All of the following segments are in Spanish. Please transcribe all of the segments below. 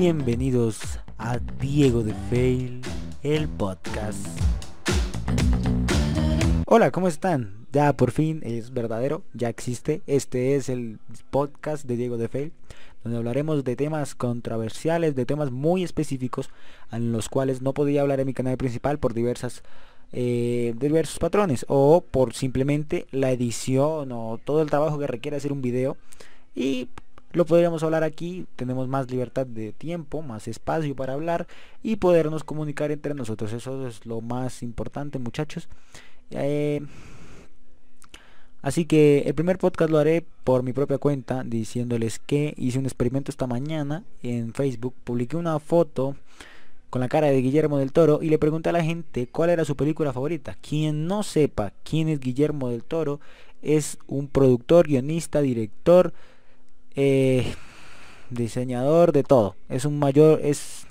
Bienvenidos a Diego de Fail, el podcast. Hola, ¿cómo están? Ya por fin es verdadero, ya existe. Este es el podcast de Diego de Fail, donde hablaremos de temas controversiales, de temas muy específicos, en los cuales no podía hablar en mi canal principal por diversas eh, diversos patrones o por simplemente la edición o todo el trabajo que requiere hacer un video y lo podríamos hablar aquí, tenemos más libertad de tiempo, más espacio para hablar y podernos comunicar entre nosotros. Eso es lo más importante, muchachos. Eh, así que el primer podcast lo haré por mi propia cuenta, diciéndoles que hice un experimento esta mañana en Facebook. Publiqué una foto con la cara de Guillermo del Toro y le pregunté a la gente cuál era su película favorita. Quien no sepa quién es Guillermo del Toro, es un productor, guionista, director, eh, diseñador de todo. Es un mayor, es,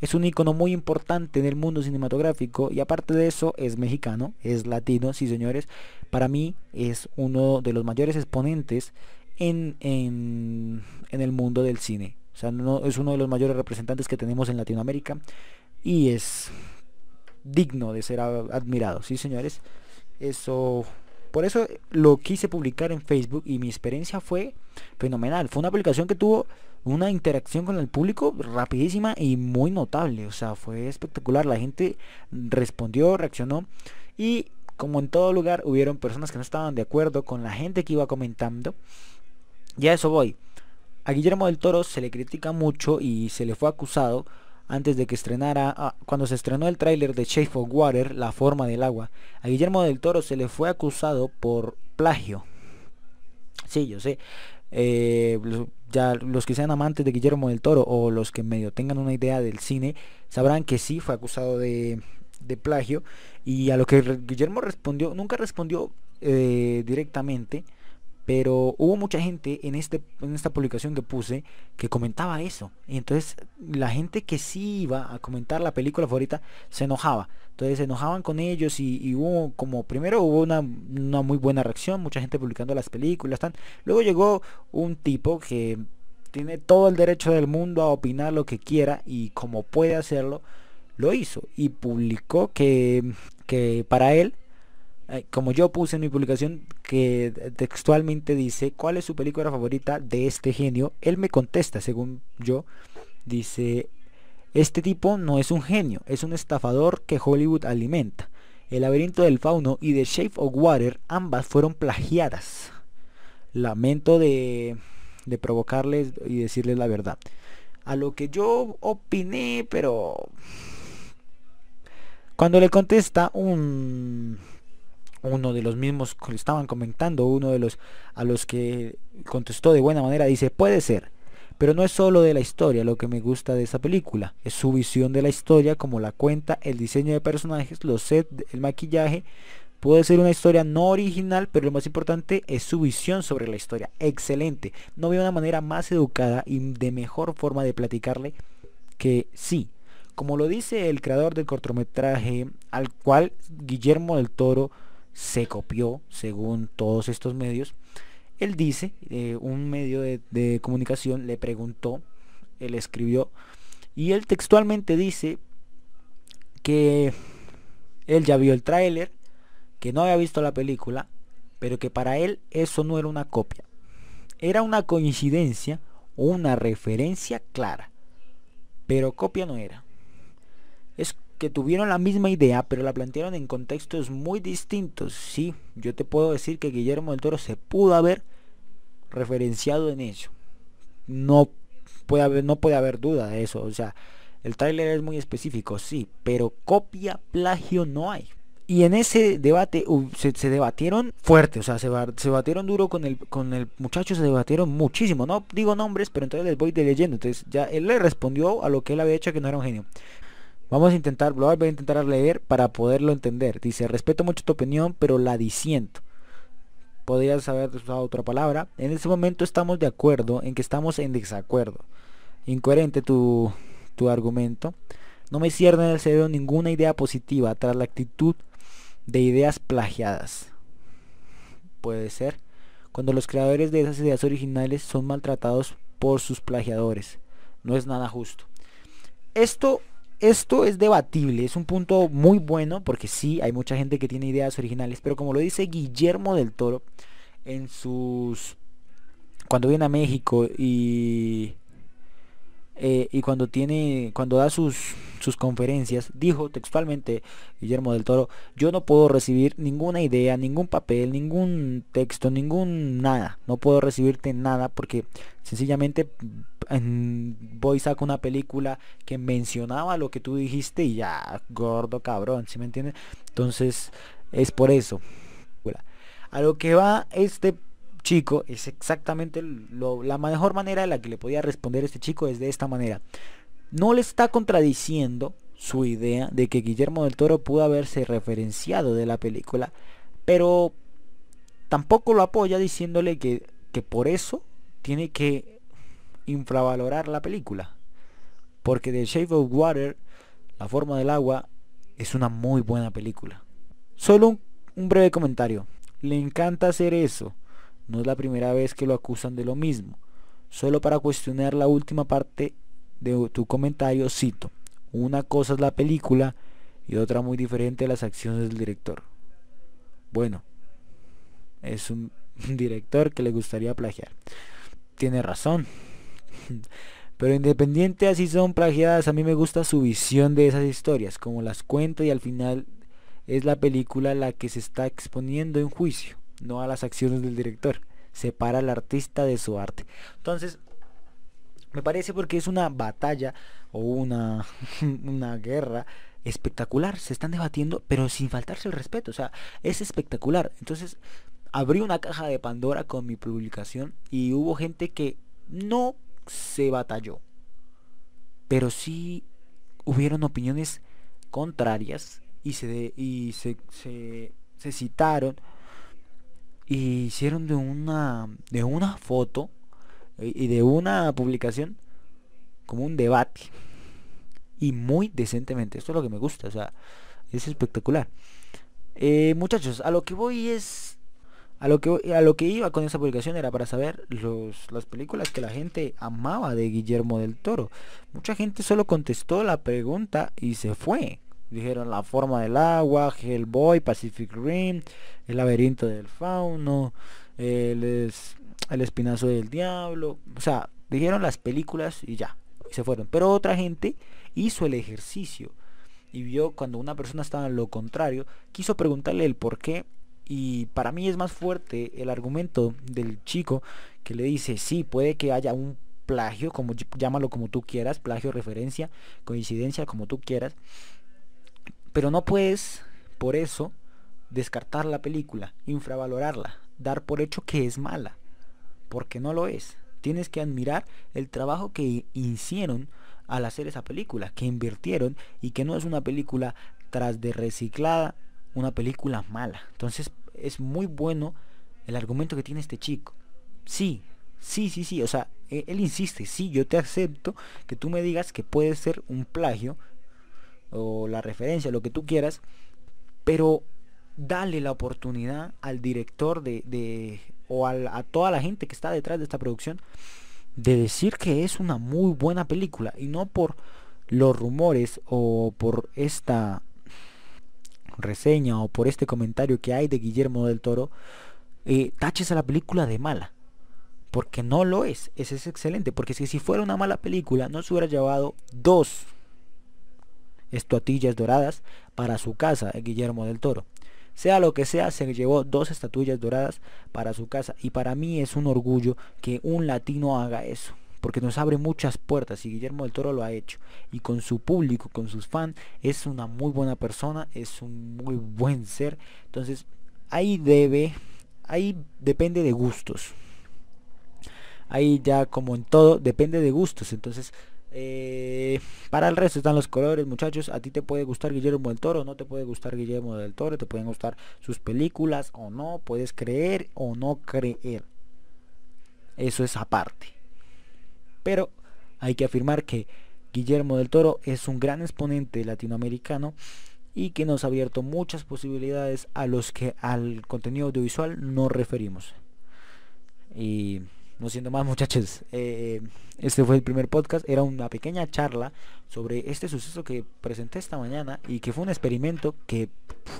es un icono muy importante en el mundo cinematográfico y aparte de eso es mexicano, es latino, sí señores. Para mí es uno de los mayores exponentes en, en, en el mundo del cine. O sea, no, es uno de los mayores representantes que tenemos en Latinoamérica y es digno de ser admirado, sí señores. Eso por eso lo quise publicar en Facebook y mi experiencia fue fenomenal. Fue una publicación que tuvo una interacción con el público rapidísima y muy notable. O sea, fue espectacular. La gente respondió, reaccionó y como en todo lugar hubieron personas que no estaban de acuerdo con la gente que iba comentando. Ya eso voy. A Guillermo del Toro se le critica mucho y se le fue acusado antes de que estrenara, ah, cuando se estrenó el tráiler de Shape of Water, La forma del agua, a Guillermo del Toro se le fue acusado por plagio. Sí, yo sé. Eh, ya los que sean amantes de Guillermo del Toro o los que medio tengan una idea del cine sabrán que sí fue acusado de, de plagio. Y a lo que Guillermo respondió nunca respondió eh, directamente pero hubo mucha gente en este en esta publicación que puse que comentaba eso. Y entonces la gente que sí iba a comentar la película favorita se enojaba. Entonces se enojaban con ellos y, hubo como primero hubo una, muy buena reacción mucha gente publicando las películas tan. Luego llegó un tipo que tiene todo el derecho del mundo a opinar lo que quiera y como puede hacerlo lo hizo. Y publicó que que para él como yo puse en mi publicación que textualmente dice cuál es su película favorita de este genio, él me contesta, según yo, dice, este tipo no es un genio, es un estafador que Hollywood alimenta. El laberinto del fauno y The Shape of Water ambas fueron plagiadas. Lamento de, de provocarles y decirles la verdad. A lo que yo opiné, pero... Cuando le contesta un uno de los mismos que estaban comentando, uno de los a los que contestó de buena manera, dice, puede ser, pero no es solo de la historia lo que me gusta de esa película, es su visión de la historia, como la cuenta, el diseño de personajes, los sets, el maquillaje. Puede ser una historia no original, pero lo más importante es su visión sobre la historia. Excelente. No veo una manera más educada y de mejor forma de platicarle que sí. Como lo dice el creador del cortometraje, al cual Guillermo del Toro se copió según todos estos medios. Él dice, eh, un medio de, comunicación le preguntó, él escribió, y él textualmente dice que él ya vio el tráiler, que no había visto la película, pero que para él eso no era una copia. Era una coincidencia una referencia clara, pero copia no era. Que tuvieron la misma idea, pero la plantearon en contextos muy distintos. Sí, yo te puedo decir que Guillermo del Toro se pudo haber referenciado en ello. No puede haber, no puede haber duda de eso. O sea, el tráiler es muy específico, sí, pero copia, plagio no hay. Y en ese debate se, debatieron fuerte, o sea, se, se debatieron duro con el, con el muchacho, se debatieron muchísimo. No digo nombres, pero entonces les voy de leyendo. Entonces ya él le respondió a lo que él había hecho que no era un genio. Vamos a intentar, voy a intentar leer para poderlo entender. Dice, respeto mucho tu opinión, pero la disiento. Podrías haber usado otra palabra. En este momento estamos de acuerdo en que estamos en desacuerdo. Incoherente tu, tu argumento. No me cierne en el cerebro ninguna idea positiva tras la actitud de ideas plagiadas. Puede ser. Cuando los creadores de esas ideas originales son maltratados por sus plagiadores. no es nada justo. Esto, esto es debatible, es un punto muy bueno porque sí, hay mucha gente que tiene ideas originales, pero como lo dice Guillermo del Toro en sus... cuando viene a México y eh, y cuando tiene cuando da sus sus conferencias dijo textualmente Guillermo del Toro yo no puedo recibir ninguna idea ningún papel ningún texto ningún nada no puedo recibirte nada porque sencillamente voy saco una película que mencionaba lo que tú dijiste y ya gordo cabrón ¿sí me entiendes? entonces es por eso a lo que va este chico es exactamente la mejor manera en la que le podía responder este chico es de esta manera. No le está contradiciendo su idea de que Guillermo del Toro pudo haberse referenciado de la película, pero tampoco lo apoya diciéndole que, que por eso tiene que infravalorar la película. Porque The Shape of Water, La forma del agua, es una muy buena película. Solo un breve comentario. Le encanta hacer eso no es la primera vez que lo acusan de lo mismo. Solo para cuestionar la última parte de tu comentario cito. Una cosa es la película y otra muy diferente las acciones del director. Bueno, es un director que le gustaría plagiar. Tiene razón. Pero independiente así son plagiadas, a mí me gusta su visión de esas historias, como las cuenta y al final es la película la que se está exponiendo en juicio no a las acciones del director. Separa al artista de su arte. Entonces, me parece porque es una batalla o una, una guerra espectacular. Se están debatiendo, pero sin faltarse el respeto. O sea, es espectacular. Entonces, abrí una caja de Pandora con mi publicación y hubo gente que no se batalló. Pero sí hubieron opiniones contrarias y se, y se, se, se citaron y hicieron de una de una foto eh, y de una publicación como un debate. Y muy decentemente esto es lo que me gusta o sea es espectacular. Eh, muchachos a lo que voy es a lo que a lo que iba con esa publicación era para saber los, las películas que la gente amaba de Guillermo del Toro. Mucha gente solo contestó la pregunta y se fue Dijeron La forma del agua, Hellboy, Pacific Rim, El laberinto del fauno, el, espinazo del diablo. O sea, dijeron las películas y ya. Y se fueron. Pero otra gente hizo el ejercicio y vio cuando una persona estaba en lo contrario, quiso preguntarle el por qué. Y para mí es más fuerte el argumento del chico que le dice, sí, puede que haya un plagio, como llámalo como tú quieras, plagio, referencia, coincidencia, como tú quieras. Pero no puedes, por eso, descartar la película, infravalorarla, dar por hecho que es mala, porque no lo es. Tienes que admirar el trabajo que hicieron al hacer esa película, que invirtieron y que no es una película tras de reciclada, una película mala. Entonces es muy bueno el argumento que tiene este chico. Sí, sí, sí, sí, o sea, e-, él insiste, sí, yo te acepto que tú me digas que puede ser un plagio, o la referencia, lo que tú quieras, pero dale la oportunidad al director de, o a toda la gente que está detrás de esta producción de decir que es una muy buena película y no por los rumores o por esta reseña o por este comentario que hay de Guillermo del Toro eh, taches a la película de mala porque no lo es ese es excelente porque si, si fuera una mala película no se hubiera llevado dos estatuillas doradas para su casa, Guillermo del Toro. Sea lo que sea, se llevó dos estatuillas doradas para su casa. Y para mí es un orgullo que un latino haga eso. Porque nos abre muchas puertas y Guillermo del Toro lo ha hecho. Y con su público, con sus fans, es una muy buena persona, es un muy buen ser. Entonces, ahí debe, ahí depende de gustos. Ahí ya como en todo, depende de gustos. Entonces, eh, para el resto están los colores, muchachos. A ti te puede gustar Guillermo del Toro, no te puede gustar Guillermo del Toro, te pueden gustar sus películas o no, puedes creer o no creer. Eso es aparte. Pero hay que afirmar que Guillermo del Toro es un gran exponente latinoamericano y que nos ha abierto muchas posibilidades a los que al contenido audiovisual nos referimos. Y no siendo más muchachos, eh, este fue el primer podcast, era una pequeña charla sobre este suceso que presenté esta mañana y que fue un experimento que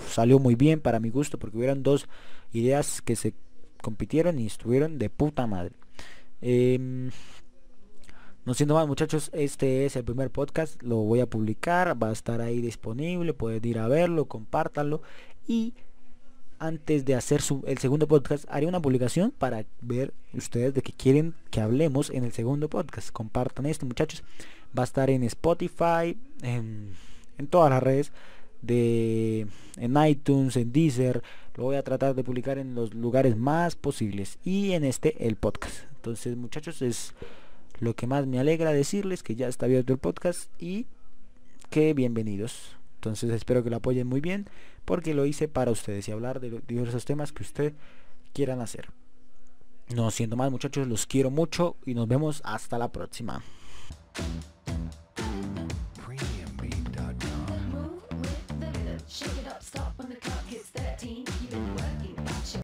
salió muy bien para mi gusto porque hubieron dos ideas que se compitieron y estuvieron de puta madre. Em, no siendo más muchachos, este es el primer podcast, lo voy a publicar, va a estar ahí disponible, pueden ir a verlo, compártanlo y antes de hacer el segundo podcast, haré una publicación para ver ustedes de qué quieren que hablemos en el segundo podcast. Compartan esto, muchachos. Va a estar en Spotify, en, todas las redes, de, en iTunes, en Deezer. Lo voy a tratar de publicar en los lugares más posibles. Y en este, el podcast. Entonces, muchachos, es lo que más me alegra decirles que ya está abierto el podcast y que bienvenidos. Entonces espero que lo apoyen muy bien porque lo hice para ustedes y hablar de diversos temas que ustedes quieran hacer. No siendo más muchachos, los quiero mucho y nos vemos hasta la próxima.